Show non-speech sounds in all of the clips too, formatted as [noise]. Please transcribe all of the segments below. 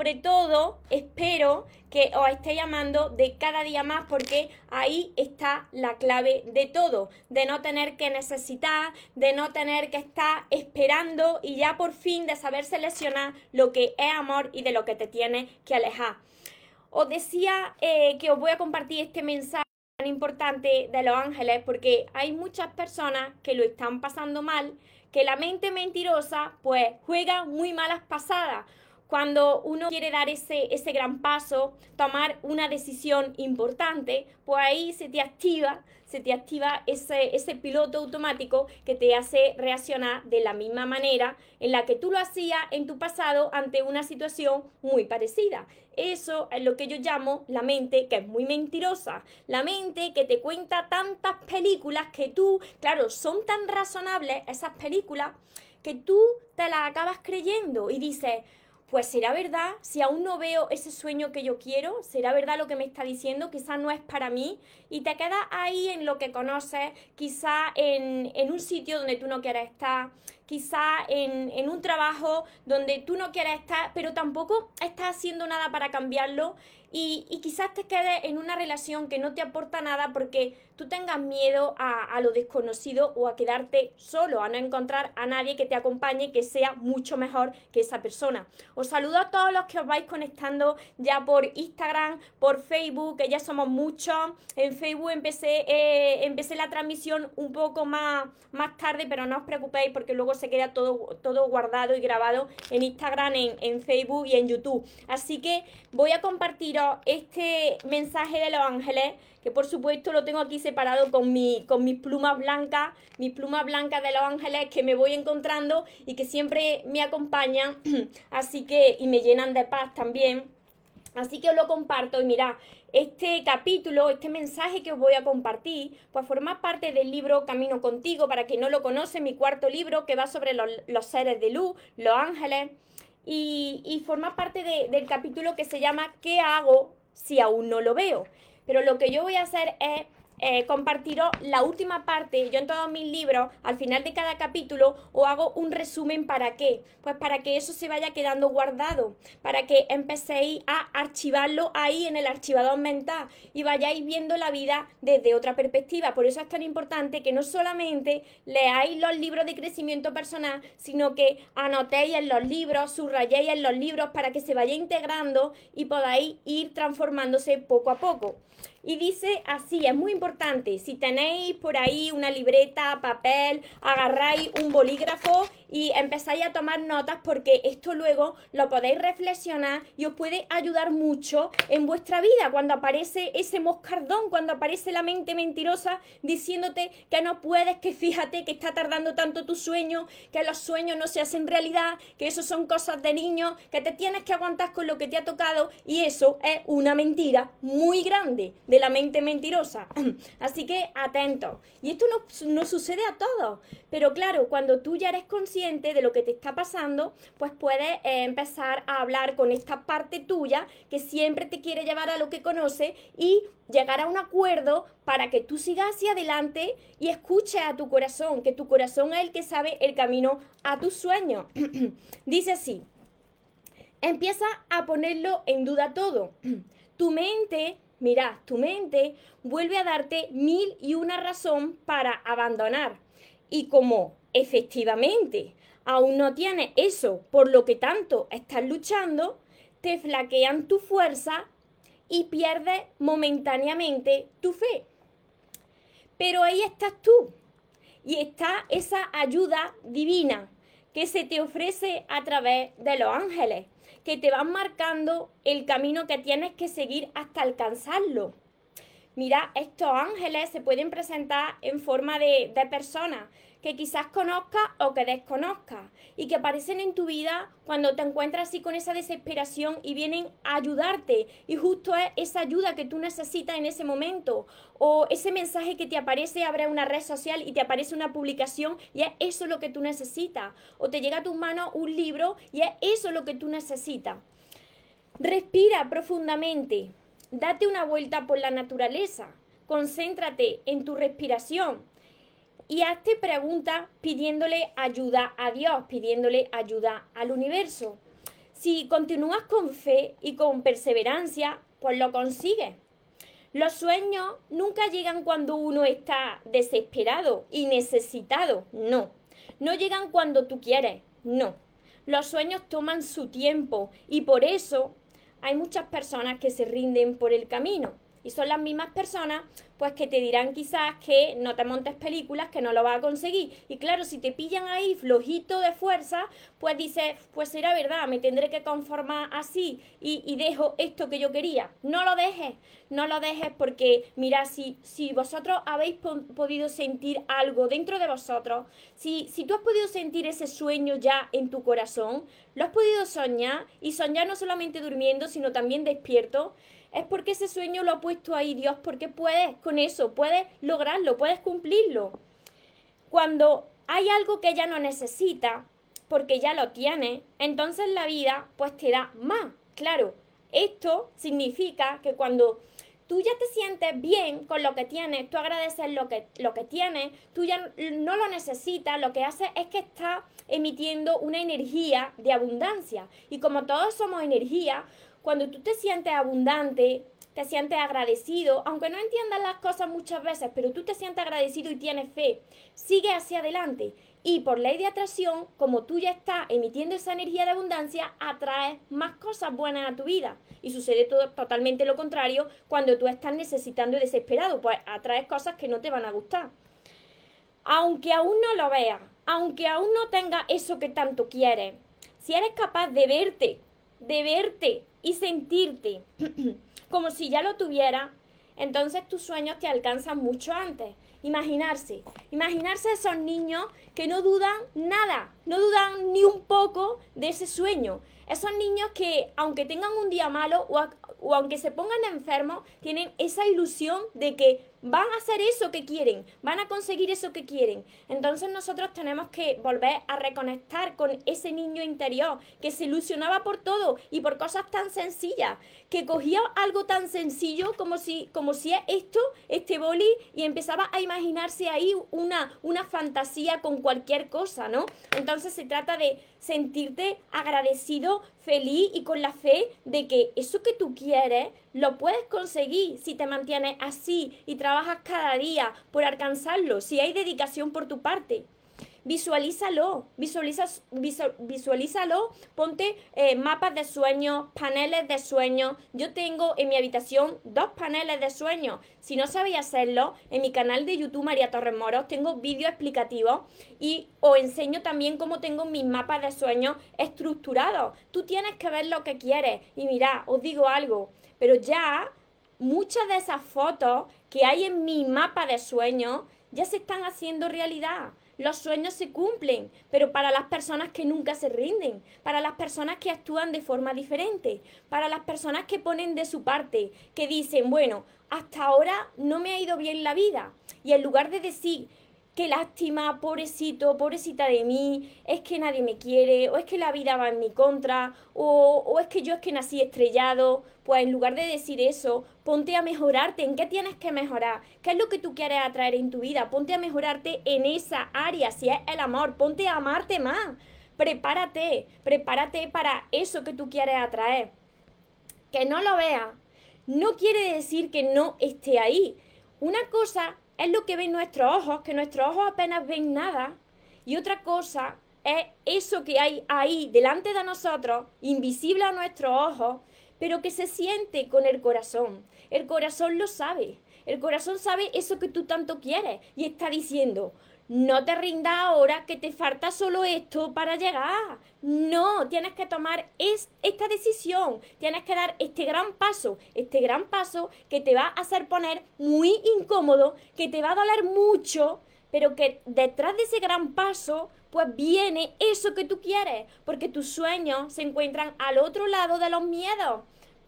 sobre todo espero que os esté llamando de cada día más porque ahí está la clave de todo, de no tener que necesitar, de no tener que estar esperando y ya por fin de saber seleccionar lo que es amor y de lo que te tiene que alejar. Os decía eh, que os voy a compartir este mensaje tan importante de los ángeles porque hay muchas personas que lo están pasando mal, que la mente mentirosa pues juega muy malas pasadas cuando uno quiere dar ese, ese gran paso, tomar una decisión importante, pues ahí se te activa, se te activa ese, ese piloto automático que te hace reaccionar de la misma manera en la que tú lo hacías en tu pasado ante una situación muy parecida. Eso es lo que yo llamo la mente que es muy mentirosa. La mente que te cuenta tantas películas que tú, claro, son tan razonables esas películas que tú te las acabas creyendo y dices, pues será verdad, si aún no veo ese sueño que yo quiero, será verdad lo que me está diciendo, quizás no es para mí, y te quedas ahí en lo que conoces, quizás en, en un sitio donde tú no quieres estar, quizá en, un trabajo donde tú no quieres estar, pero tampoco estás haciendo nada para cambiarlo y, quizás te quedes en una relación que no te aporta nada porque tú tengas miedo a, a, lo desconocido o a quedarte solo, a no encontrar a nadie que te acompañe que sea mucho mejor que esa persona. Os saludo a todos los que os vais conectando ya por Instagram, por Facebook, que ya somos muchos. En Facebook empecé, eh, empecé la transmisión un poco más, más tarde, pero no os preocupéis porque luego se queda todo, todo guardado y grabado en Instagram, en, Facebook y en YouTube. Así que voy a compartiros este mensaje de los ángeles que por supuesto lo tengo aquí separado con, mi, con mis plumas blancas, mis plumas blancas de los ángeles que me voy encontrando y que siempre me acompañan, [clears throat] así que, y me llenan de paz también. Así que os lo comparto y mirad, este capítulo, este mensaje que os voy a compartir, pues forma parte del libro Camino contigo, para quien no lo conoce, mi cuarto libro que va sobre los, seres de luz, los ángeles, y, forma parte del capítulo que se llama ¿Qué hago si aún no lo veo? Pero lo que yo voy a hacer es eh, compartiros la última parte. Yo en todos mis libros, al final de cada capítulo, os hago un resumen para qué. Pues para que eso se vaya quedando guardado, para que empecéis a archivarlo ahí en el archivador mental y vayáis viendo la vida desde otra perspectiva. Por eso es tan importante que no solamente leáis los libros de crecimiento personal, sino que anotéis en los libros, subrayéis en los libros para que se vaya integrando y podáis ir transformándose poco a poco. Y dice así, es muy importante, si tenéis por ahí una libreta, papel, agarráis un bolígrafo y empezáis a tomar notas porque esto luego lo podéis reflexionar y os puede ayudar mucho en vuestra vida. Cuando aparece ese moscardón, cuando aparece la mente mentirosa diciéndote que no puedes, que fíjate que está tardando tanto tu sueño, que los sueños no se hacen realidad, que eso son cosas de niños, que te tienes que aguantar con lo que te ha tocado y eso es una mentira muy grande de la mente mentirosa. [clears throat] Así que atento. Y esto no, sucede a todos, pero claro, cuando tú ya eres consciente de lo que te está pasando, pues puedes eh, empezar a hablar con esta parte tuya que siempre te quiere llevar a lo que conoce y llegar a un acuerdo para que tú sigas hacia adelante y escuches a tu corazón, que tu corazón es el que sabe el camino a tus sueños. [clears throat] Dice así, empieza a ponerlo en duda todo. [clears throat] tu mente Mira, tu mente vuelve a darte mil y una razón para abandonar. Y como efectivamente aún no tienes eso por lo que tanto estás luchando, te flaquean tu fuerza y pierdes momentáneamente tu fe. Pero ahí estás tú y está esa ayuda divina que se te ofrece a través de los ángeles, que te van marcando el camino que tienes que seguir hasta alcanzarlo. Mira, estos ángeles se pueden presentar en forma de, de personas que quizás conozcas o que desconozcas y que aparecen en tu vida cuando te encuentras así con esa desesperación y vienen a ayudarte y justo es esa ayuda que tú necesitas en ese momento o ese mensaje que te aparece, abre una red social y te aparece una publicación y es eso lo que tú necesitas o te llega a tus manos un libro y es eso lo que tú necesitas. Respira profundamente, date una vuelta por la naturaleza, concéntrate en tu respiración y hazte preguntas pidiéndole ayuda a Dios, pidiéndole ayuda al universo. Si continúas con fe y con perseverancia, pues lo consigues. Los sueños nunca llegan cuando uno está desesperado y necesitado, no. No llegan cuando tú quieres, no. Los sueños toman su tiempo y por eso hay muchas personas que se rinden por el camino. Y son las mismas personas pues que te dirán quizás que no te montes películas, que no lo vas a conseguir. Y claro, si te pillan ahí flojito de fuerza, pues dices, pues será verdad, me tendré que conformar así y, y, dejo esto que yo quería. No lo dejes, no lo dejes porque, mira, si, si vosotros habéis podido sentir algo dentro de vosotros, si, si tú has podido sentir ese sueño ya en tu corazón, lo has podido soñar y soñar no solamente durmiendo, sino también despierto, es porque ese sueño lo ha puesto ahí Dios, porque puedes con eso, puedes lograrlo, puedes cumplirlo. Cuando hay algo que ya no necesita, porque ya lo tiene, entonces la vida pues te da más. Claro, esto significa que cuando tú ya te sientes bien con lo que tienes, tú agradeces lo que, lo que tienes, tú ya no lo necesitas, lo que haces es que estás emitiendo una energía de abundancia. Y como todos somos energía, cuando tú te sientes abundante, te sientes agradecido, aunque no entiendas las cosas muchas veces, pero tú te sientes agradecido y tienes fe, sigue hacia adelante. Y por ley de atracción, como tú ya estás emitiendo esa energía de abundancia, atraes más cosas buenas a tu vida. Y sucede todo totalmente lo contrario cuando tú estás necesitando y desesperado, pues atraes cosas que no te van a gustar. Aunque aún no lo veas, aunque aún no tengas eso que tanto quieres, si eres capaz de verte, de verte y sentirte [clears throat] como si ya lo tuviera, entonces tus sueños te alcanzan mucho antes. Imaginarse, imaginarse esos niños que no dudan nada, no dudan ni un poco de ese sueño. Esos niños que aunque tengan un día malo o, o aunque se pongan enfermos, tienen esa ilusión de que van a hacer eso que quieren, van a conseguir eso que quieren. Entonces nosotros tenemos que volver a reconectar con ese niño interior que se ilusionaba por todo y por cosas tan sencillas, que cogía algo tan sencillo como si, como si es esto, este boli, y empezaba a imaginarse ahí una, una fantasía con cualquier cosa, ¿no? Entonces se trata de sentirte agradecido, feliz y con la fe de que eso que tú quieres lo puedes conseguir si te mantienes así y trabajas cada día por alcanzarlo, si hay dedicación por tu parte. Visualízalo, visualizas, visualízalo, ponte eh, mapas de sueños, paneles de sueños. Yo tengo en mi habitación dos paneles de sueños. Si no sabéis hacerlo, en mi canal de YouTube María Torres Moros tengo vídeos explicativos y os enseño también cómo tengo mis mapas de sueños estructurados. Tú tienes que ver lo que quieres y mira, os digo algo, pero ya muchas de esas fotos que hay en mi mapa de sueños ya se están haciendo realidad. Los sueños se cumplen, pero para las personas que nunca se rinden, para las personas que actúan de forma diferente, para las personas que ponen de su parte, que dicen, bueno, hasta ahora no me ha ido bien la vida. Y en lugar de decir, qué lástima, pobrecito, pobrecita de mí, es que nadie me quiere, o es que la vida va en mi contra, o, o, es que yo es que nací estrellado, pues en lugar de decir eso, ponte a mejorarte, ¿en qué tienes que mejorar? ¿Qué es lo que tú quieres atraer en tu vida? Ponte a mejorarte en esa área, si es el amor, ponte a amarte más, prepárate, prepárate para eso que tú quieres atraer. Que no lo veas, no quiere decir que no esté ahí. Una cosa es lo que ven nuestros ojos, que nuestros ojos apenas ven nada. Y otra cosa es eso que hay ahí delante de nosotros, invisible a nuestros ojos, pero que se siente con el corazón. El corazón lo sabe. El corazón sabe eso que tú tanto quieres y está diciendo, no te rindas ahora que te falta solo esto para llegar. No, tienes que tomar esta decisión, tienes que dar este gran paso, este gran paso que te va a hacer poner muy incómodo, que te va a doler mucho, pero que detrás de ese gran paso pues viene eso que tú quieres, porque tus sueños se encuentran al otro lado de los miedos.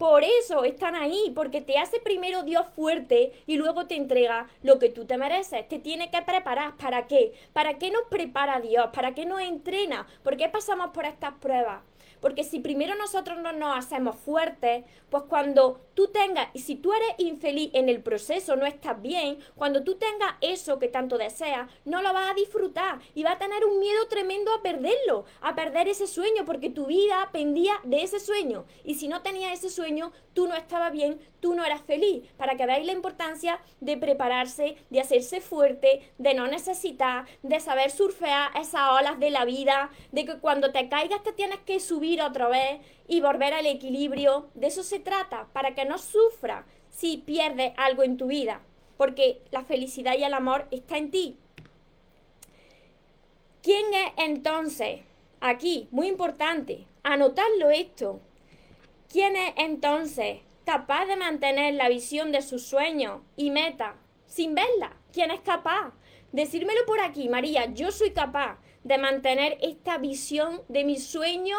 Por eso están ahí, porque te hace primero Dios fuerte y luego te entrega lo que tú te mereces. Te tiene que preparar. ¿Para qué? ¿Para qué nos prepara Dios? ¿Para qué nos entrena? ¿Por qué pasamos por estas pruebas? Porque si primero nosotros no nos hacemos fuertes, pues cuando tú tengas, y si tú eres infeliz en el proceso, no estás bien, cuando tú tengas eso que tanto deseas, no lo vas a disfrutar y vas a tener un miedo tremendo a perderlo, a perder ese sueño, porque tu vida pendía de ese sueño. Y si no tenías ese sueño, tú no estabas bien, tú no eras feliz. Para que veáis la importancia de prepararse, de hacerse fuerte, de no necesitar, de saber surfear esas olas de la vida, de que cuando te caigas te tienes que subir otra vez y volver al equilibrio. De eso se trata, para que no sufra si pierdes algo en tu vida, porque la felicidad y el amor está en ti. ¿Quién es entonces? Aquí, muy importante, anotarlo esto. ¿Quién es entonces capaz de mantener la visión de sus sueños y meta sin verla? ¿Quién es capaz? Decírmelo por aquí, María, yo soy capaz de mantener esta visión de mi sueño,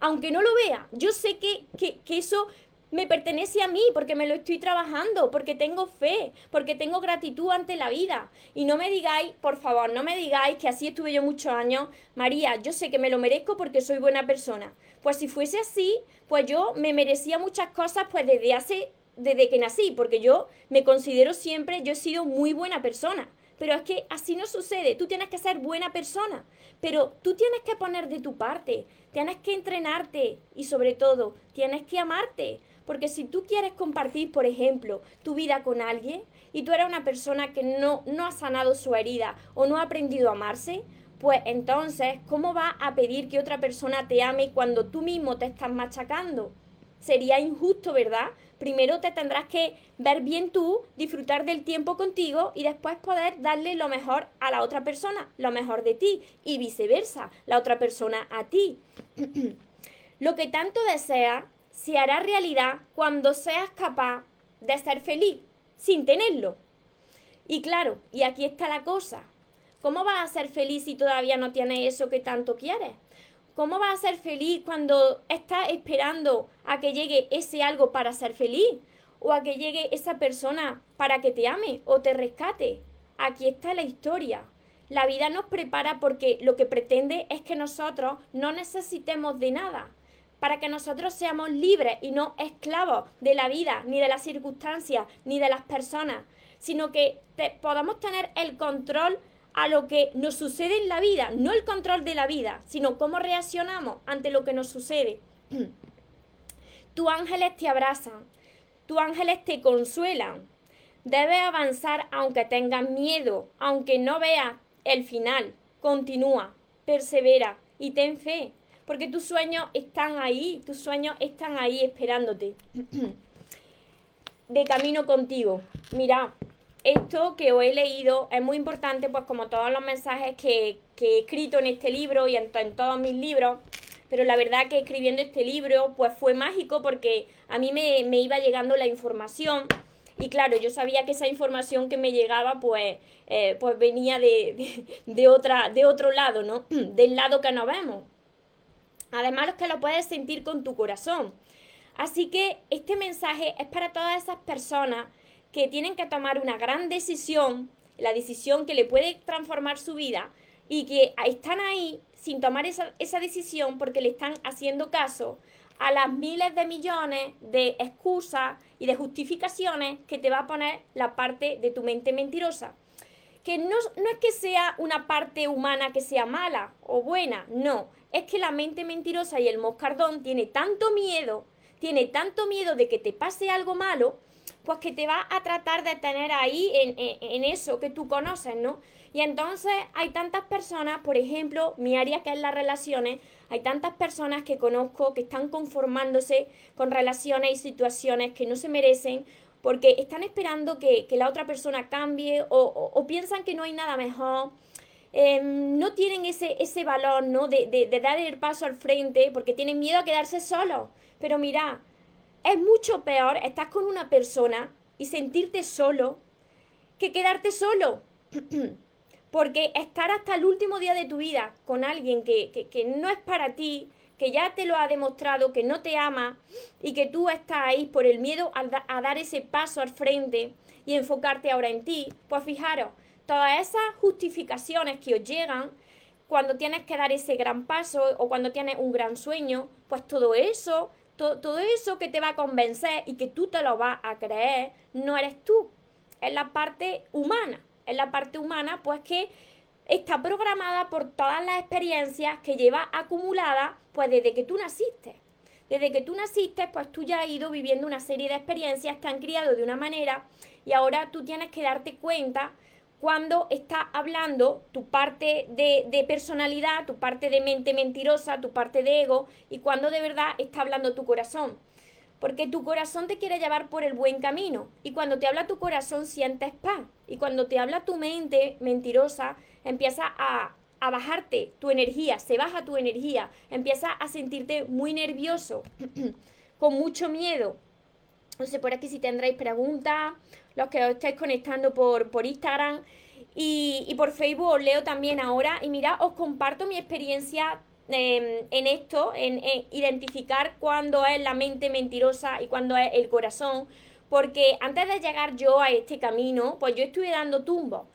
aunque no lo vea. Yo sé que, que, eso me pertenece a mí porque me lo estoy trabajando, porque tengo fe, porque tengo gratitud ante la vida. Y no me digáis, por favor, no me digáis que así estuve yo muchos años. María, yo sé que me lo merezco porque soy buena persona. Pues si fuese así, pues yo me merecía muchas cosas pues desde hace, desde que nací, porque yo me considero siempre, yo he sido muy buena persona. Pero es que así no sucede. Tú tienes que ser buena persona. Pero tú tienes que poner de tu parte. Tienes que entrenarte. Y sobre todo, tienes que amarte. Porque si tú quieres compartir, por ejemplo, tu vida con alguien y tú eres una persona que no, no ha sanado su herida o no ha aprendido a amarse, pues entonces, ¿cómo vas a pedir que otra persona te ame cuando tú mismo te estás machacando? Sería injusto, ¿verdad? Primero te tendrás que ver bien tú, disfrutar del tiempo contigo y después poder darle lo mejor a la otra persona, lo mejor de ti y viceversa, la otra persona a ti. [clears throat] lo que tanto deseas se hará realidad cuando seas capaz de ser feliz sin tenerlo. Y claro, y aquí está la cosa. ¿Cómo vas a ser feliz si todavía no tienes eso que tanto quieres? ¿Cómo vas a ser feliz cuando estás esperando a que llegue ese algo para ser feliz? ¿O a que llegue esa persona para que te ame o te rescate? Aquí está la historia. La vida nos prepara porque lo que pretende es que nosotros no necesitemos de nada para que nosotros seamos libres y no esclavos de la vida, ni de las circunstancias, ni de las personas, sino que podamos tener el control a lo que nos sucede en la vida, no el control de la vida, sino cómo reaccionamos ante lo que nos sucede. [clears throat] tus ángeles te abrazan, tus ángeles te consuelan. Debes avanzar aunque tengas miedo, aunque no veas el final. Continúa, persevera y ten fe porque tus sueños están ahí, tus sueños están ahí esperándote. [clears throat] de camino contigo. Mira, esto que os he leído es muy importante, pues como todos los mensajes que, he escrito en este libro y en, todos mis libros, pero la verdad que escribiendo este libro pues fue mágico porque a mí me, iba llegando la información y claro, yo sabía que esa información que me llegaba pues, eh, pues venía de, de, otra, de otro lado, ¿no? [clears throat] Del lado que no vemos. Además, los que lo puedes sentir con tu corazón. Así que este mensaje es para todas esas personas que tienen que tomar una gran decisión, la decisión que le puede transformar su vida y que están ahí sin tomar esa, esa decisión porque le están haciendo caso a las miles de millones de excusas y de justificaciones que te va a poner la parte de tu mente mentirosa. Que no, no es que sea una parte humana que sea mala o buena, no es que la mente mentirosa y el moscardón tiene tanto miedo, tiene tanto miedo de que te pase algo malo, pues que te va a tratar de tener ahí en, eso que tú conoces, ¿no? Y entonces hay tantas personas, por ejemplo, mi área que es las relaciones, hay tantas personas que conozco que están conformándose con relaciones y situaciones que no se merecen porque están esperando que, la otra persona cambie o piensan que no hay nada mejor Em, no tienen ese, ese valor, ¿no? De, de, dar el paso al frente porque tienen miedo a quedarse solos. Pero mira, es mucho peor estar con una persona y sentirte solo que quedarte solo. [clears throat] porque estar hasta el último día de tu vida con alguien que, que, no es para ti, que ya te lo ha demostrado, que no te ama y que tú estás ahí por el miedo a, dar ese paso al frente y enfocarte ahora en ti, pues fijaros, todas esas justificaciones que os llegan cuando tienes que dar ese gran paso o cuando tienes un gran sueño, pues todo eso, todo eso que te va a convencer y que tú te lo vas a creer, no eres tú, es la parte humana, es la parte humana pues que está programada por todas las experiencias que llevas acumuladas pues desde que tú naciste. Desde que tú naciste, pues tú ya has ido viviendo una serie de experiencias que han criado de una manera y ahora tú tienes que darte cuenta cuando está hablando tu parte de, personalidad, tu parte de mente mentirosa, tu parte de ego y cuando de verdad está hablando tu corazón. Porque tu corazón te quiere llevar por el buen camino y cuando te habla tu corazón sientes paz y cuando te habla tu mente mentirosa empieza a, a bajarte tu energía, se baja tu energía, empieza a sentirte muy nervioso, [clears throat] con mucho miedo. No sé, por aquí si tendréis preguntas, los que os estáis conectando por, por Instagram y, por Facebook os leo también ahora. Y mira, os comparto mi experiencia em, en esto, en, identificar cuándo es la mente mentirosa y cuándo es el corazón. Porque antes de llegar yo a este camino, pues yo estuve dando tumbos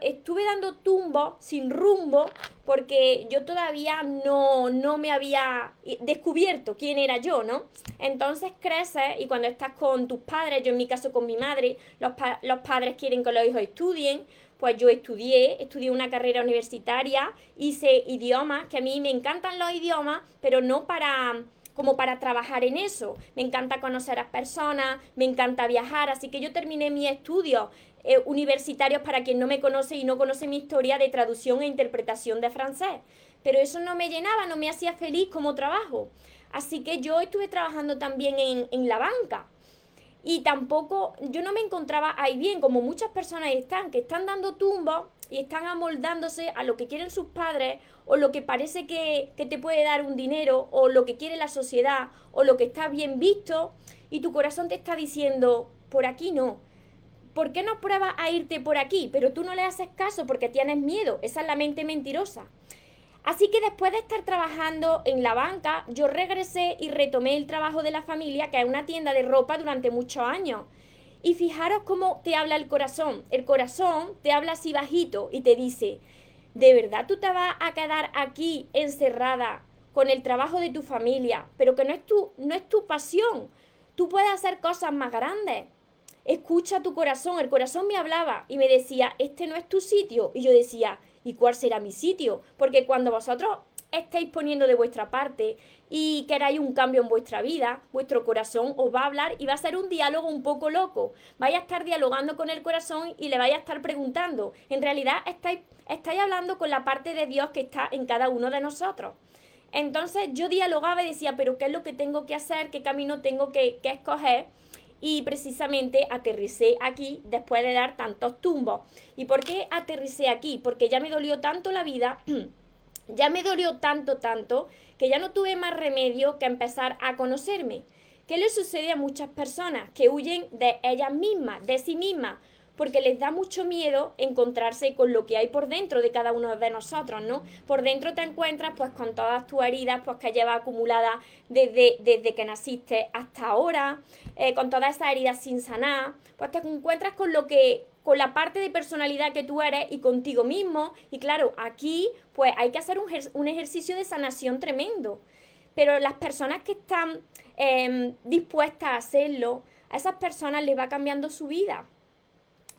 estuve dando tumbo sin rumbo porque yo todavía no, no me había descubierto quién era yo, ¿no? Entonces creces y cuando estás con tus padres, yo en mi caso con mi madre, los, los padres quieren que los hijos estudien, pues yo estudié, estudié una carrera universitaria, hice idiomas, que a mí me encantan los idiomas, pero no para como para trabajar en eso. Me encanta conocer a personas, me encanta viajar, así que yo terminé mi estudio eh, universitarios para quien no me conoce y no conoce mi historia de traducción e interpretación de francés. Pero eso no me llenaba, no me hacía feliz como trabajo. Así que yo estuve trabajando también en, en la banca. Y tampoco, yo no me encontraba ahí bien, como muchas personas están, que están dando tumbos y están amoldándose a lo que quieren sus padres o lo que parece que, que, te puede dar un dinero o lo que quiere la sociedad o lo que está bien visto y tu corazón te está diciendo, por aquí no, ¿por qué no pruebas a irte por aquí? Pero tú no le haces caso porque tienes miedo. Esa es la mente mentirosa. Así que después de estar trabajando en la banca, yo regresé y retomé el trabajo de la familia, que es una tienda de ropa durante muchos años. Y fijaros cómo te habla el corazón. El corazón te habla así bajito y te dice, ¿de verdad tú te vas a quedar aquí encerrada con el trabajo de tu familia, pero que no es tu, no es tu pasión? Tú puedes hacer cosas más grandes escucha tu corazón. El corazón me hablaba y me decía, este no es tu sitio. Y yo decía, ¿y cuál será mi sitio? Porque cuando vosotros estáis poniendo de vuestra parte y queráis un cambio en vuestra vida, vuestro corazón os va a hablar y va a ser un diálogo un poco loco. Vais a estar dialogando con el corazón y le vais a estar preguntando. En realidad estáis, estáis hablando con la parte de Dios que está en cada uno de nosotros. Entonces yo dialogaba y decía, pero ¿qué es lo que tengo que hacer? ¿Qué camino tengo que, que escoger? y precisamente aterricé aquí después de dar tantos tumbos. ¿Y por qué aterricé aquí? Porque ya me dolió tanto la vida, [clears throat] ya me dolió tanto, tanto, que ya no tuve más remedio que empezar a conocerme. ¿Qué le sucede a muchas personas? Que huyen de ellas mismas, de sí mismas, porque les da mucho miedo encontrarse con lo que hay por dentro de cada uno de nosotros, ¿no? Por dentro te encuentras pues con todas tus heridas pues que llevas acumuladas desde, desde que naciste hasta ahora, eh, con todas esas heridas sin sanar, pues te encuentras con lo que con la parte de personalidad que tú eres y contigo mismo. Y claro, aquí pues hay que hacer un, un ejercicio de sanación tremendo. Pero las personas que están em, dispuestas a hacerlo, a esas personas les va cambiando su vida.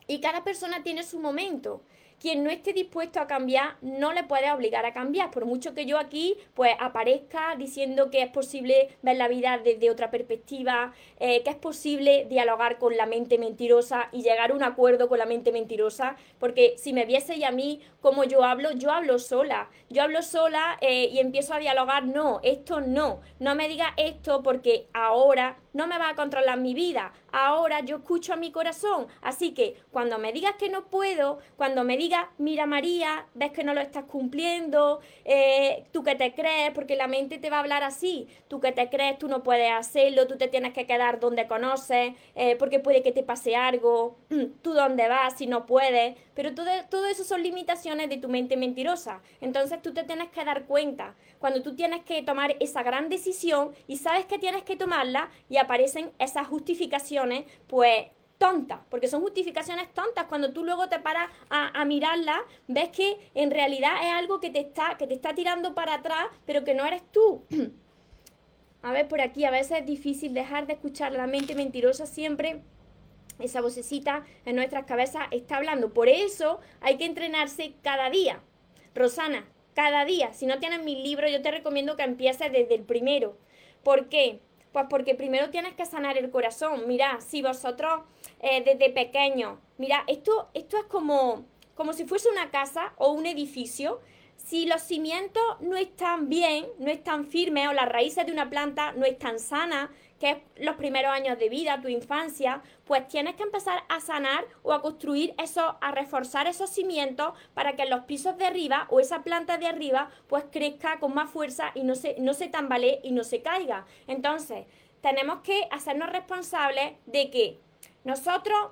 Y cada persona tiene su momento. Quien no esté dispuesto a cambiar no le puede obligar a cambiar, por mucho que yo aquí pues aparezca diciendo que es posible ver la vida desde otra perspectiva, eh, que es posible dialogar con la mente mentirosa y llegar a un acuerdo con la mente mentirosa, porque si me viese a mí como yo hablo, yo hablo sola, yo hablo sola eh, y empiezo a dialogar, no, esto no, no me diga esto porque ahora no me va a controlar mi vida. Ahora yo escucho a mi corazón. Así que cuando me digas que no puedo, cuando me digas, mira María, ves que no lo estás cumpliendo, eh, tú que te crees, porque la mente te va a hablar así, tú que te crees, tú no puedes hacerlo, tú te tienes que quedar donde conoces, eh, porque puede que te pase algo, tú dónde vas si no puedes, pero todo, todo eso son limitaciones de tu mente mentirosa. Entonces tú te tienes que dar cuenta cuando tú tienes que tomar esa gran decisión y sabes que tienes que tomarla y aparecen esas justificaciones, pues tontas, porque son justificaciones tontas. Cuando tú luego te paras a, mirarlas, ves que en realidad es algo que te, está, que te está tirando para atrás, pero que no eres tú. [clears throat] a ver, por aquí, a veces es difícil dejar de escuchar la mente mentirosa siempre. Esa vocecita en nuestras cabezas está hablando. Por eso hay que entrenarse cada día. Rosana, cada día. Si no tienes mi libro, yo te recomiendo que empieces desde el primero. ¿Por qué? Pues porque primero tienes que sanar el corazón. Mira, si vosotros eh, desde pequeño, mira, esto, esto es como, como si fuese una casa o un edificio. Si los cimientos no están bien, no están firmes o las raíces de una planta no están sanas, que es los primeros años de vida, tu infancia, pues tienes que empezar a sanar o a construir eso, a reforzar esos cimientos para que los pisos de arriba o esa planta de arriba pues crezca con más fuerza y no se, no se tambalee y no se caiga. Entonces, tenemos que hacernos responsables de que nosotros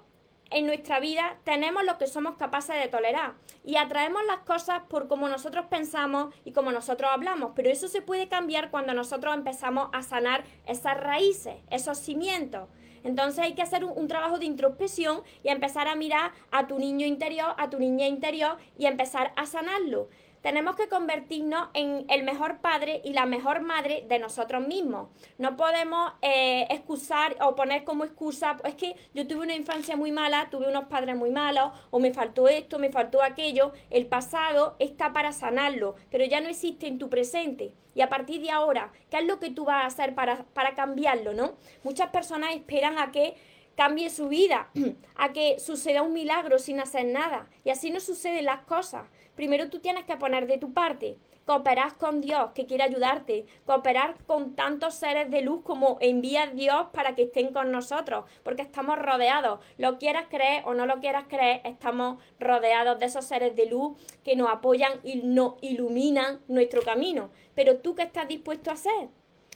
en nuestra vida tenemos lo que somos capaces de tolerar y atraemos las cosas por como nosotros pensamos y como nosotros hablamos, pero eso se puede cambiar cuando nosotros empezamos a sanar esas raíces, esos cimientos. Entonces hay que hacer un, un, trabajo de introspección y empezar a mirar a tu niño interior, a tu niña interior y empezar a sanarlo tenemos que convertirnos en el mejor padre y la mejor madre de nosotros mismos. No podemos eh, excusar o poner como excusa, es que yo tuve una infancia muy mala, tuve unos padres muy malos, o me faltó esto, me faltó aquello. El pasado está para sanarlo, pero ya no existe en tu presente. Y a partir de ahora, ¿qué es lo que tú vas a hacer para, para cambiarlo, no? Muchas personas esperan a que cambie su vida, [clears throat] a que suceda un milagro sin hacer nada. Y así no suceden las cosas primero tú tienes que poner de tu parte, cooperar con Dios que quiere ayudarte, cooperar con tantos seres de luz como envía Dios para que estén con nosotros, porque estamos rodeados, lo quieras creer o no lo quieras creer, estamos rodeados de esos seres de luz que nos apoyan y nos iluminan nuestro camino. Pero tú qué estás dispuesto a hacer,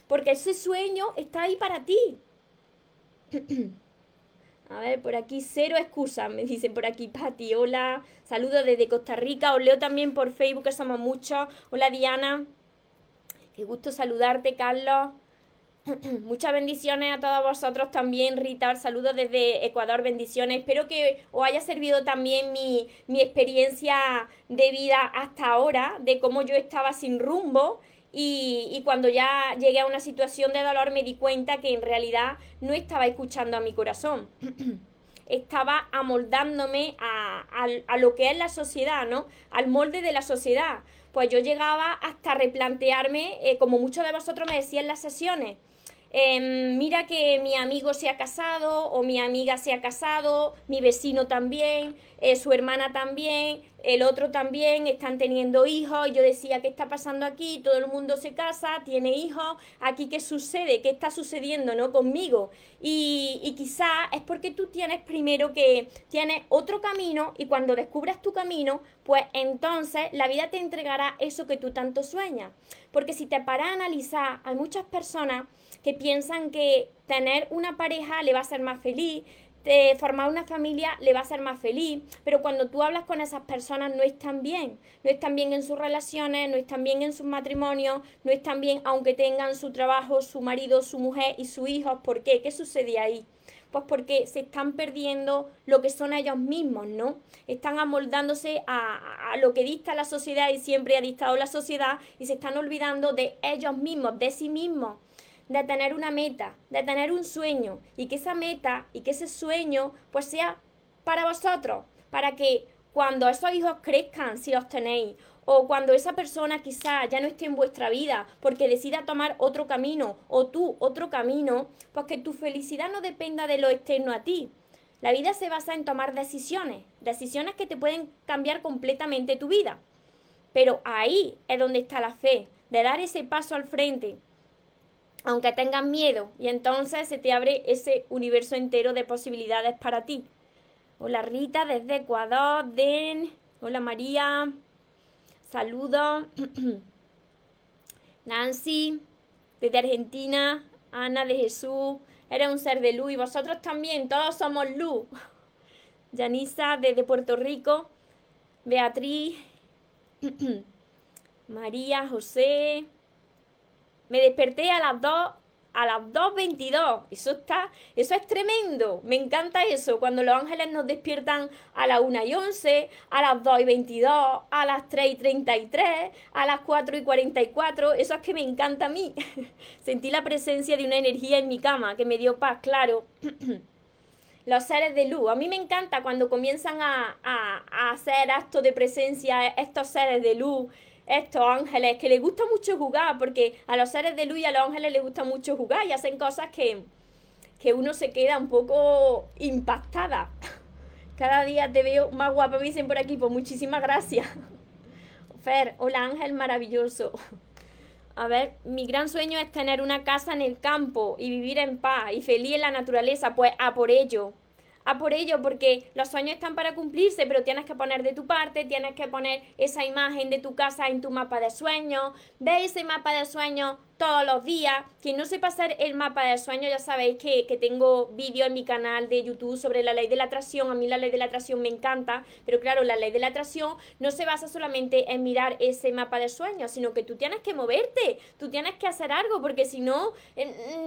porque ese sueño está ahí para ti. [clears throat] A ver, por aquí cero excusas, me dicen por aquí Pati. Hola, saludos desde Costa Rica. Os leo también por Facebook, que somos muchos. Hola Diana. Qué gusto saludarte, Carlos. [clears throat] Muchas bendiciones a todos vosotros también, Rita. Saludos desde Ecuador, bendiciones. Espero que os haya servido también mi, mi experiencia de vida hasta ahora, de cómo yo estaba sin rumbo y, cuando ya llegué a una situación de dolor me di cuenta que en realidad no estaba escuchando a mi corazón. [clears throat] estaba amoldándome a, lo que es la sociedad, ¿no? Al molde de la sociedad. Pues yo llegaba hasta replantearme, eh, como muchos de vosotros me decían en las sesiones, em, mira que mi amigo se ha casado o mi amiga se ha casado, mi vecino también, eh, su hermana también, el otro también, están teniendo hijos. Yo decía, ¿qué está pasando aquí? Todo el mundo se casa, tiene hijos. ¿Aquí qué sucede? ¿Qué está sucediendo no conmigo? Y, y quizá es porque tú tienes primero que tienes otro camino y cuando descubras tu camino, pues entonces la vida te entregará eso que tú tanto sueñas. Porque si te paras a analizar, hay muchas personas que piensan que tener una pareja le va a hacer más feliz, formar una familia le va a ser más feliz, pero cuando tú hablas con esas personas no están bien, no están bien en sus relaciones, no están bien en sus matrimonios, no están bien aunque tengan su trabajo, su marido, su mujer y sus hijos. ¿Por qué? ¿Qué sucede ahí? Pues porque se están perdiendo lo que son ellos mismos, ¿no? Están amoldándose a, a, lo que dicta la sociedad y siempre ha dictado la sociedad y se están olvidando de ellos mismos, de sí mismos de tener una meta, de tener un sueño y que esa meta y que ese sueño pues sea para vosotros, para que cuando esos hijos crezcan, si los tenéis, o cuando esa persona quizá ya no esté en vuestra vida porque decida tomar otro camino, o tú otro camino, pues que tu felicidad no dependa de lo externo a ti. La vida se basa en tomar decisiones, decisiones que te pueden cambiar completamente tu vida. Pero ahí es donde está la fe, de dar ese paso al frente, aunque tengas miedo, y entonces se te abre ese universo entero de posibilidades para ti. Hola Rita desde Ecuador, Den. Hola María. Saludos. [clears throat] Nancy desde Argentina. Ana de Jesús. Eres un ser de luz y vosotros también, todos somos luz. [laughs] Yanisa desde Puerto Rico. Beatriz. [clears throat] María, José. Me desperté a las 2 a las 2.22. Eso está, eso es tremendo. Me encanta eso. Cuando los ángeles nos despiertan a las 1 y 11, a las 2 y 22, a las 3 y 33, a las 4 y 44. Eso es que me encanta a mí. [laughs] Sentí la presencia de una energía en mi cama que me dio paz, claro. [clears throat] los seres de luz. A mí me encanta cuando comienzan a, a, a hacer actos de presencia estos seres de luz estos ángeles que les gusta mucho jugar, porque a los seres de luz y a los ángeles les gusta mucho jugar y hacen cosas que, que uno se queda un poco impactada. [laughs] Cada día te veo más guapa, me dicen por aquí, pues muchísimas gracias. [laughs] Fer, hola Ángel maravilloso. [laughs] A ver, mi gran sueño es tener una casa en el campo y vivir en paz y feliz en la naturaleza, pues a por ello a por ello, porque los sueños están para cumplirse, pero tienes que poner de tu parte, tienes que poner esa imagen de tu casa en tu mapa de sueños, ve ese mapa de sueños todos los días. Quien no sepa hacer el mapa de sueños, ya sabéis que, tengo vídeo en mi canal de YouTube sobre la ley de la atracción. A mí la ley de la atracción me encanta, pero claro, la ley de la atracción no se basa solamente en mirar ese mapa de sueños, sino que tú tienes que moverte, tú tienes que hacer algo, porque si no,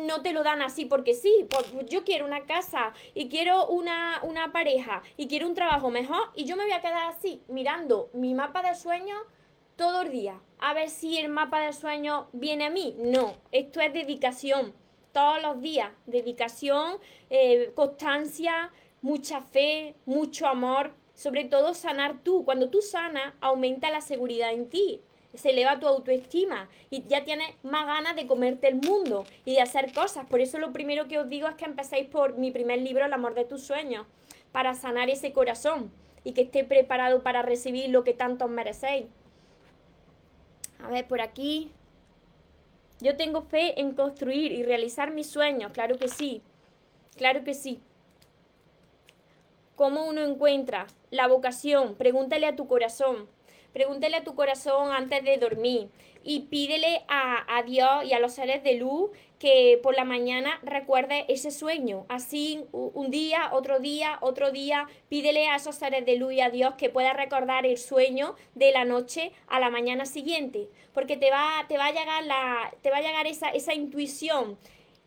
no te lo dan así porque sí. Yo quiero una casa y quiero una, una pareja y quiero un trabajo mejor y yo me voy a quedar así, mirando mi mapa de sueños todo el día a ver si el mapa de sueños viene a mí. No, esto es dedicación, todos los días, dedicación, eh, constancia, mucha fe, mucho amor, sobre todo sanar tú. Cuando tú sanas, aumenta la seguridad en ti, se eleva tu autoestima y ya tienes más ganas de comerte el mundo y de hacer cosas. Por eso lo primero que os digo es que empecéis por mi primer libro, El amor de tus sueños, para sanar ese corazón y que esté preparado para recibir lo que tanto merecéis. A ver, por aquí. Yo tengo fe en construir y realizar mis sueños, claro que sí. Claro que sí. ¿Cómo uno encuentra la vocación? Pregúntale a tu corazón. Pregúntale a tu corazón antes de dormir y pídele a, a Dios y a los seres de luz que por la mañana recuerde ese sueño. Así un día, otro día, otro día, pídele a esos seres de luz y a Dios que pueda recordar el sueño de la noche a la mañana siguiente, porque te va, te va a llegar la, te va a llegar esa, esa intuición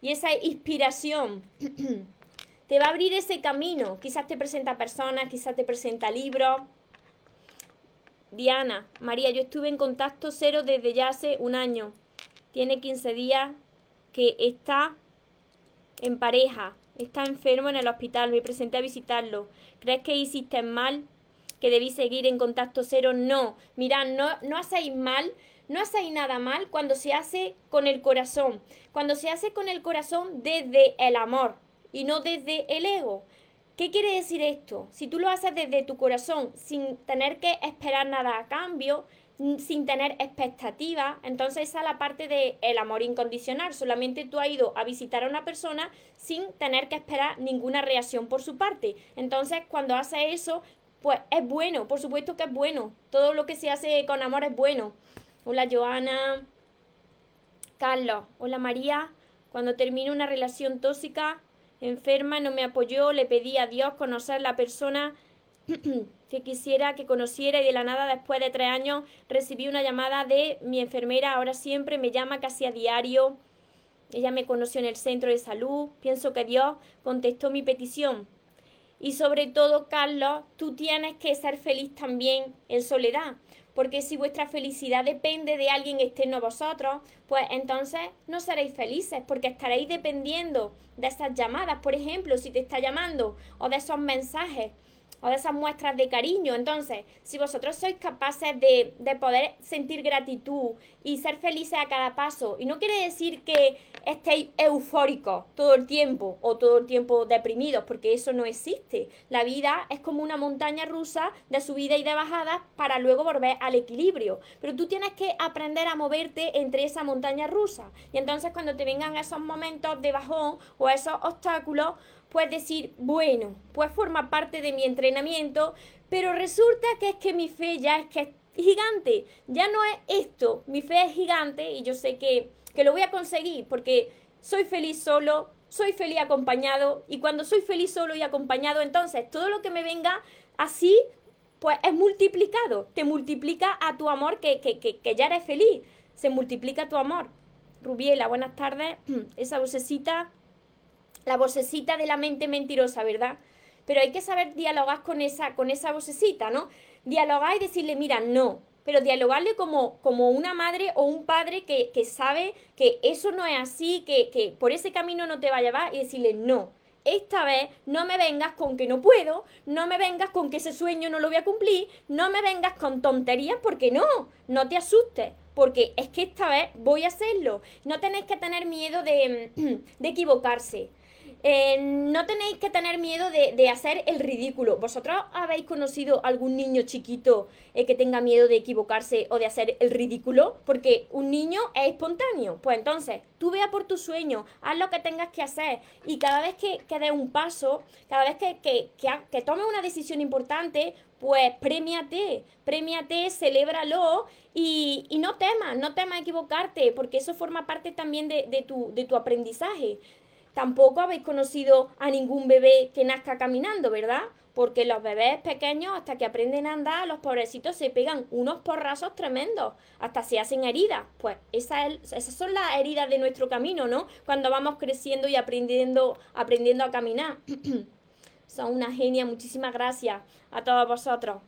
y esa inspiración. [clears throat] te va a abrir ese camino. Quizás te presenta personas, quizás te presenta libros. Diana, María, yo estuve en contacto cero desde ya hace un año. Tiene 15 días que está en pareja, está enfermo en el hospital, me presenté a visitarlo. ¿Crees que hiciste mal? ¿Que debí seguir en contacto cero? No. Mirad, no, no hacéis mal, no hacéis nada mal cuando se hace con el corazón. Cuando se hace con el corazón desde el amor y no desde el ego. ¿Qué quiere decir esto? Si tú lo haces desde tu corazón sin tener que esperar nada a cambio, sin tener expectativas, entonces esa es la parte del el amor incondicional. Solamente tú has ido a visitar a una persona sin tener que esperar ninguna reacción por su parte. Entonces, cuando hace eso, pues es bueno, por supuesto que es bueno. Todo lo que se hace con amor es bueno. Hola Joana, Carlos, hola María. Cuando termino una relación tóxica, enferma, no me apoyó, le pedí a Dios conocer la persona [clears throat] que quisiera que conociera y de la nada después de tres años recibí una llamada de mi enfermera, ahora siempre me llama casi a diario. Ella me conoció en el centro de salud, pienso que Dios contestó mi petición. Y sobre todo, Carlos, tú tienes que ser feliz también en soledad, porque si vuestra felicidad depende de alguien externo a vosotros, pues entonces no seréis felices, porque estaréis dependiendo de esas llamadas, por ejemplo, si te está llamando, o de esos mensajes o de esas muestras de cariño. Entonces, si vosotros sois capaces de, poder sentir gratitud y ser felices a cada paso, y no quiere decir que, estéis eufóricos todo el tiempo o todo el tiempo deprimidos, porque eso no existe. La vida es como una montaña rusa de subida y de bajada para luego volver al equilibrio. Pero tú tienes que aprender a moverte entre esa montaña rusa. Y entonces cuando te vengan esos momentos de bajón o esos obstáculos, puedes decir, bueno, pues forma parte de mi entrenamiento, pero resulta que es que mi fe ya es que es gigante, ya no es esto, mi fe es gigante y yo sé que, que lo voy a conseguir porque soy feliz solo, soy feliz acompañado y cuando soy feliz solo y acompañado, entonces todo lo que me venga así, pues es multiplicado, te multiplica a tu amor que, que, que, que ya eres feliz, se multiplica tu amor. Rubiela, buenas tardes, [clears throat] esa vocecita la vocecita de la mente mentirosa, ¿verdad? Pero hay que saber dialogar con esa, con esa vocecita, ¿no? Dialogar y decirle, mira, no, pero dialogarle como, como una madre o un padre que, que sabe que eso no es así, que, que por ese camino no te va a llevar y decirle, no, esta vez no me vengas con que no puedo, no me vengas con que ese sueño no lo voy a cumplir, no me vengas con tonterías porque no, no te asustes, porque es que esta vez voy a hacerlo. No tenéis que tener miedo de, [clears throat] de equivocarse. Eh, no tenéis que tener miedo de, hacer el ridículo. ¿Vosotros habéis conocido algún niño chiquito eh, que tenga miedo de equivocarse o de hacer el ridículo? Porque un niño es espontáneo. Pues entonces, tú vea por tu sueño, haz lo que tengas que hacer y cada vez que, que des un paso, cada vez que, que, que, tomes una decisión importante, pues premiate, premiate, celébralo y, y, no temas, no temas equivocarte, porque eso forma parte también de, de, tu, de tu aprendizaje. Tampoco habéis conocido a ningún bebé que nazca caminando, ¿verdad? Porque los bebés pequeños, hasta que aprenden a andar, los pobrecitos se pegan unos porrazos tremendos, hasta se hacen heridas. Pues esa esas son las heridas de nuestro camino, ¿no? Cuando vamos creciendo y aprendiendo, aprendiendo a caminar. [clears throat] son una genia, muchísimas gracias a todos vosotros.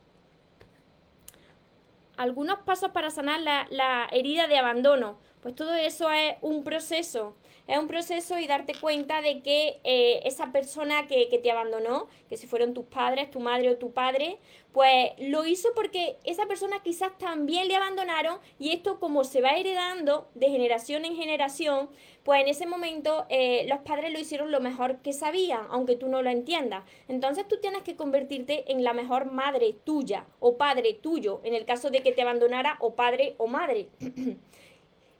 Algunos pasos para sanar la, la herida de abandono. Pues todo eso es un proceso es un proceso y darte cuenta de que eh, esa persona que, te abandonó, que si fueron tus padres, tu madre o tu padre, pues lo hizo porque esa persona quizás también le abandonaron y esto como se va heredando de generación en generación, pues en ese momento eh, los padres lo hicieron lo mejor que sabían, aunque tú no lo entiendas. Entonces tú tienes que convertirte en la mejor madre tuya o padre tuyo, en el caso de que te abandonara o padre o madre. [clears throat]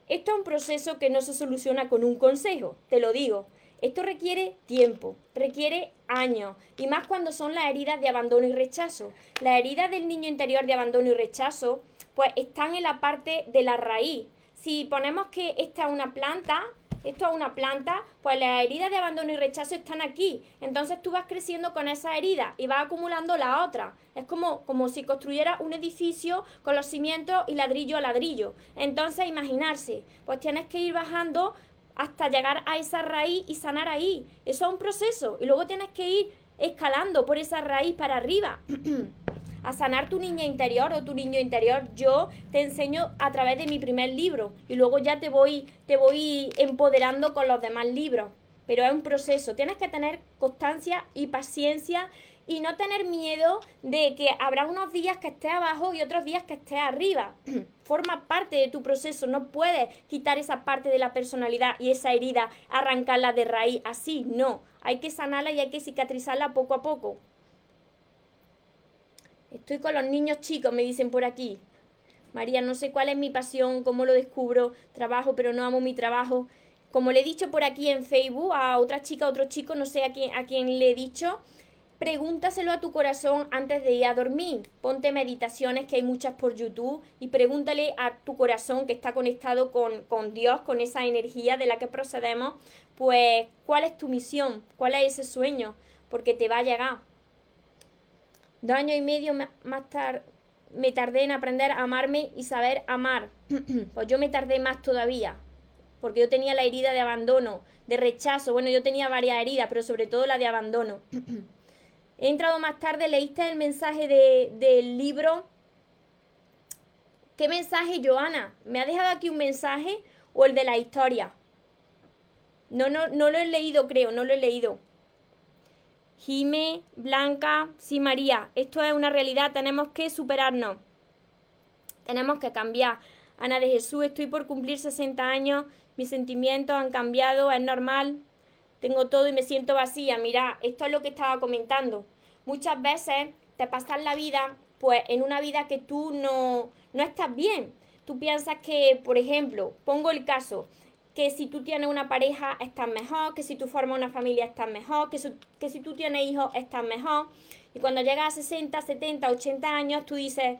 Esto es un proceso que no se soluciona con un consejo, te lo digo. Esto requiere tiempo, requiere años, y más cuando son las heridas de abandono y rechazo. Las heridas del niño interior de abandono y rechazo, pues están en la parte de la raíz. Si ponemos que esta es una planta, esto es una planta, pues las heridas de abandono y rechazo están aquí. Entonces tú vas creciendo con esa herida y vas acumulando la otra. Es como, como si construyera un edificio con los cimientos y ladrillo a ladrillo. Entonces imaginarse, pues tienes que ir bajando hasta llegar a esa raíz y sanar ahí. Eso es un proceso. Y luego tienes que ir escalando por esa raíz para arriba. [clears throat] a sanar tu niña interior o tu niño interior, yo te enseño a través de mi primer libro y luego ya te voy, te voy empoderando con los demás libros. Pero es un proceso, tienes que tener constancia y paciencia y no tener miedo de que habrá unos días que estés abajo y otros días que estés arriba. [clears throat] Forma parte de tu proceso, no puedes quitar esa parte de la personalidad y esa herida, arrancarla de raíz así, no. Hay que sanarla y hay que cicatrizarla poco a poco. Estoy con los niños chicos, me dicen por aquí. María, no sé cuál es mi pasión, cómo lo descubro, trabajo, pero no amo mi trabajo. Como le he dicho por aquí en Facebook a otra chica, a otro chico, no sé a quién, a quién le he dicho, pregúntaselo a tu corazón antes de ir a dormir. Ponte meditaciones, que hay muchas por YouTube, y pregúntale a tu corazón que está conectado con, con Dios, con esa energía de la que procedemos, pues cuál es tu misión, cuál es ese sueño, porque te va a llegar. Dos años y medio más tarde me tardé en aprender a amarme y saber amar. [clears throat] pues yo me tardé más todavía, porque yo tenía la herida de abandono, de rechazo. Bueno, yo tenía varias heridas, pero sobre todo la de abandono. [clears throat] He entrado más tarde, leíste el mensaje del libro. ¿Qué mensaje, Joana? ¿Me ha dejado aquí un mensaje o el de la historia? No, no, no lo he leído, creo, no lo he leído. Jime, Blanca, sí María, esto es una realidad, tenemos que superarnos, tenemos que cambiar. Ana de Jesús, estoy por cumplir 60 años, mis sentimientos han cambiado, es normal, tengo todo y me siento vacía. Mira, esto es lo que estaba comentando. Muchas veces te pasas la vida, pues en una vida que tú no, no estás bien. Tú piensas que, por ejemplo, pongo el caso, que si tú tienes una pareja estás mejor, que si tú formas una familia estás mejor, que, si tú tienes hijos estás mejor. Y cuando llegas a 60, 70, 80 años, tú dices,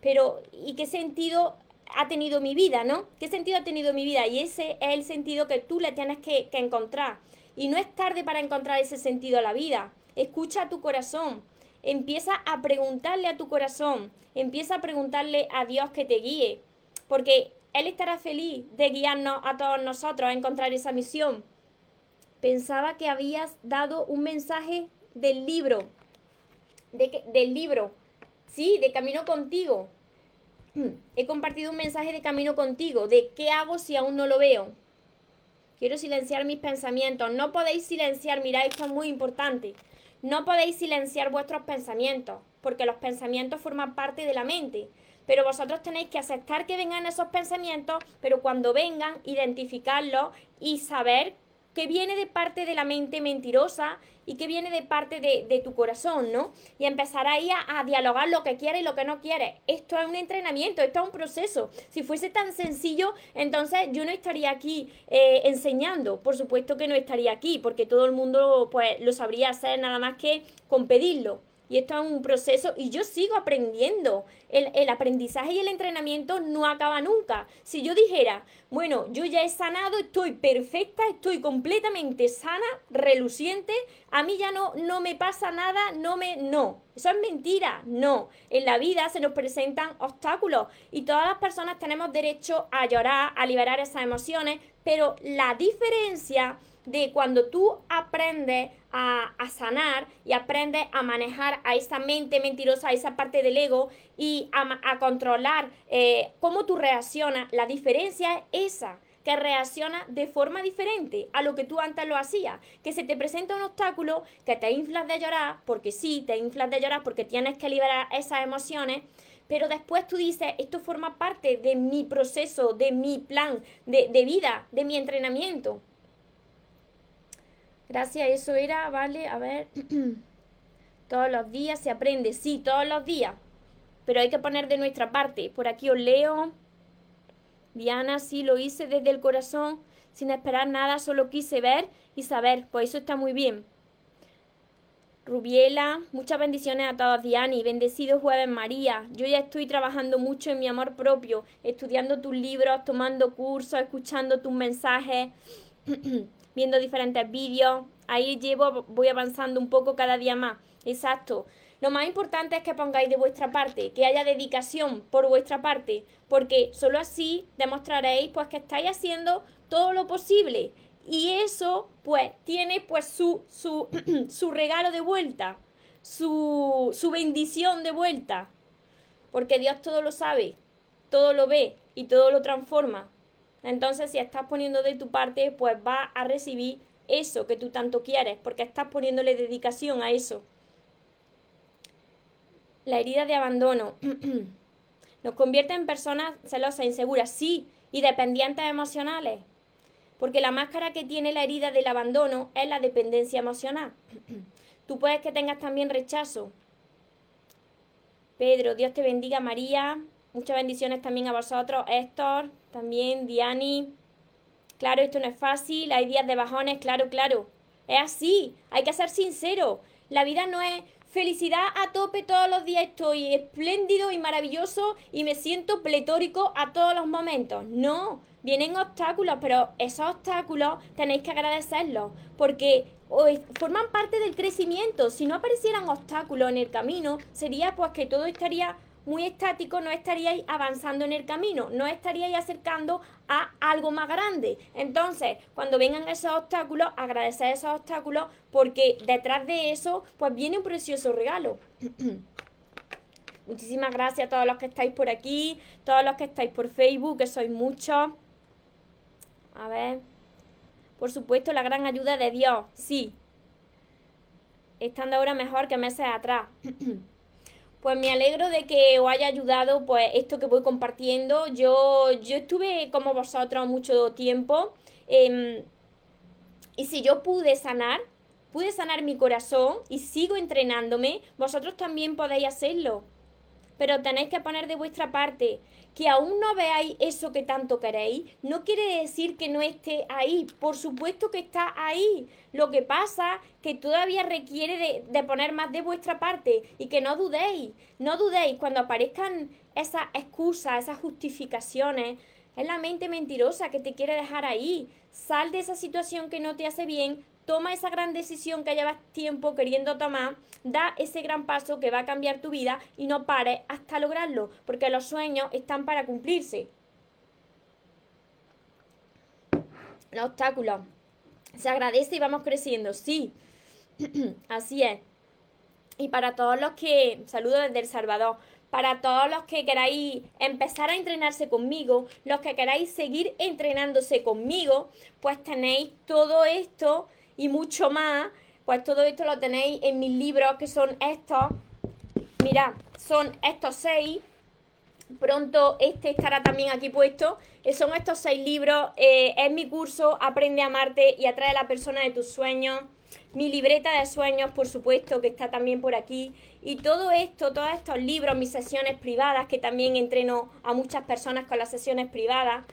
pero ¿y qué sentido ha tenido mi vida, no? ¿Qué sentido ha tenido mi vida? Y ese es el sentido que tú le tienes que, que encontrar. Y no es tarde para encontrar ese sentido a la vida. Escucha a tu corazón. Empieza a preguntarle a tu corazón. Empieza a preguntarle a Dios que te guíe. Porque Él estará feliz de guiarnos a todos nosotros a encontrar esa misión. Pensaba que habías dado un mensaje del libro. De, del libro. Sí, de camino contigo. [clears throat] He compartido un mensaje de camino contigo. De qué hago si aún no lo veo. Quiero silenciar mis pensamientos. No podéis silenciar, mirad, esto es muy importante. No podéis silenciar vuestros pensamientos, porque los pensamientos forman parte de la mente. Pero vosotros tenéis que aceptar que vengan esos pensamientos, pero cuando vengan, identificarlos y saber que viene de parte de la mente mentirosa y que viene de parte de, tu corazón, ¿no? Y empezar ahí a, dialogar lo que quiere y lo que no quiere. Esto es un entrenamiento, esto es un proceso. Si fuese tan sencillo, entonces yo no estaría aquí eh, enseñando. Por supuesto que no estaría aquí, porque todo el mundo pues lo sabría hacer nada más que con pedirlo. Y esto es un proceso y yo sigo aprendiendo. El, aprendizaje y el entrenamiento no acaba nunca. Si yo dijera, bueno, yo ya he sanado, estoy perfecta, estoy completamente sana, reluciente, a mí ya no, no me pasa nada, no me... No, eso es mentira, no. En la vida se nos presentan obstáculos y todas las personas tenemos derecho a llorar, a liberar esas emociones, pero la diferencia de cuando tú aprendes a, sanar y aprendes a manejar a esa mente mentirosa, a esa parte del ego y a, controlar eh, cómo tú reaccionas, la diferencia es esa que reacciona de forma diferente a lo que tú antes lo hacías. Que se te presenta un obstáculo, que te inflas de llorar, porque sí, te inflas de llorar porque tienes que liberar esas emociones, pero después tú dices, esto forma parte de mi proceso, de mi plan de, de vida, de mi entrenamiento. Gracias, eso era, vale, a ver. [clears throat] todos los días se aprende, sí, todos los días. Pero hay que poner de nuestra parte. Por aquí os leo. Diana, sí, lo hice desde el corazón, sin esperar nada, solo quise ver y saber. Pues eso está muy bien. Rubiela, muchas bendiciones a todos, Diani. Bendecido jueves, María. Yo ya estoy trabajando mucho en mi amor propio, estudiando tus libros, tomando cursos, escuchando tus mensajes. [clears throat] viendo diferentes vídeos. Ahí llevo, voy avanzando un poco cada día más. Exacto. Lo más importante es que pongáis de vuestra parte, que haya dedicación por vuestra parte, porque solo así demostraréis pues que estáis haciendo todo lo posible. Y eso pues tiene pues su, su, [clears throat] su regalo de vuelta, su, su bendición de vuelta. Porque Dios todo lo sabe, todo lo ve y todo lo transforma. Entonces, si estás poniendo de tu parte, pues vas a recibir eso que tú tanto quieres, porque estás poniéndole dedicación a eso. La herida de abandono [clears throat] nos convierte en personas celosas, inseguras, sí, y dependientes emocionales. Porque la máscara que tiene la herida del abandono es la dependencia emocional. [clears throat] Tú puedes que tengas también rechazo. Pedro, Dios te bendiga, María. Muchas bendiciones también a vosotros, Héctor, también Diani. Claro, esto no es fácil, hay días de bajones, claro, claro. Es así, hay que ser sincero. La vida no es felicidad a tope todos los días, estoy espléndido y maravilloso y me siento pletórico a todos los momentos. No, vienen obstáculos, pero esos obstáculos tenéis que agradecerlos porque forman parte del crecimiento. Si no aparecieran obstáculos en el camino, sería pues que todo estaría muy estático, no estaríais avanzando en el camino, no estaríais acercando a algo más grande. Entonces, cuando vengan esos obstáculos, agradecer esos obstáculos porque detrás de eso, pues viene un precioso regalo. [clears throat] Muchísimas gracias a todos los que estáis por aquí, todos los que estáis por Facebook, que sois muchos. A ver. Por supuesto, la gran ayuda de Dios, sí. Estando ahora mejor que meses atrás. [clears throat] pues me alegro de que os haya ayudado pues esto que voy compartiendo. Yo, yo estuve como vosotros mucho tiempo em, y si yo pude sanar, pude sanar mi corazón y sigo entrenándome, vosotros también podéis hacerlo. Pero tenéis que poner de vuestra parte que aún no veáis eso que tanto queréis, no quiere decir que no esté ahí. Por supuesto que está ahí. Lo que pasa que todavía requiere de, poner más de vuestra parte y que no dudéis. No dudéis cuando aparezcan esas excusas, esas justificaciones. Es la mente mentirosa que te quiere dejar ahí. Sal de esa situación que no te hace bien, toma esa gran decisión que llevas tiempo queriendo tomar, da ese gran paso que va a cambiar tu vida y no pares hasta lograrlo, porque los sueños están para cumplirse. Los obstáculos. Se agradece y vamos creciendo, sí. [clears throat] Así es. Y para todos los que, saludo desde El Salvador, para todos los que queráis empezar a entrenarse conmigo, los que queráis seguir entrenándose conmigo, pues tenéis todo esto y mucho más, pues todo esto lo tenéis en mis libros, que son estos. Mirad, son estos seis. Pronto este estará también aquí puesto. Son estos seis libros. Eh, es mi curso Aprende a amarte y atrae a la persona de tus sueños. Mi libreta de sueños, por supuesto, que está también por aquí. Y todo esto, todos estos libros, mis sesiones privadas, que también entreno a muchas personas con las sesiones privadas.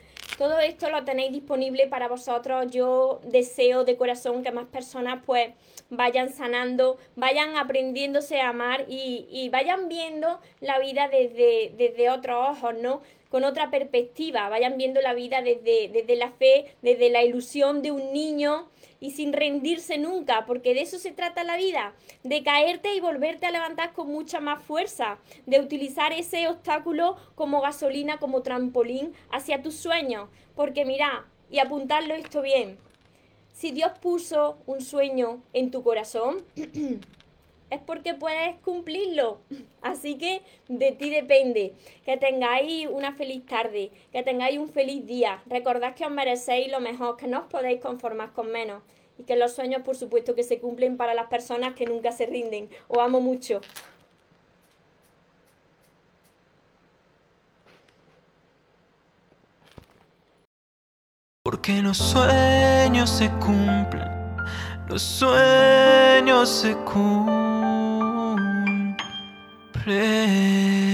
Todo esto lo tenéis disponible para vosotros. Yo deseo de corazón que más personas pues vayan sanando, vayan aprendiéndose a amar y, vayan viendo la vida desde, desde otros ojos, ¿no? Con otra perspectiva, vayan viendo la vida desde, desde la fe, desde la ilusión de un niño y sin rendirse nunca, porque de eso se trata la vida, de caerte y volverte a levantar con mucha más fuerza, de utilizar ese obstáculo como gasolina, como trampolín hacia tus sueños, porque mira, y apuntarlo esto bien, si Dios puso un sueño en tu corazón, [clears throat] es porque puedes cumplirlo. Así que de ti depende. Que tengáis una feliz tarde, que tengáis un feliz día. Recordad que os merecéis lo mejor, que no os podéis conformar con menos. Y que los sueños, por supuesto, que se cumplen para las personas que nunca se rinden. Os amo mucho. Porque los sueños se cumplen, los sueños se cumplen pray.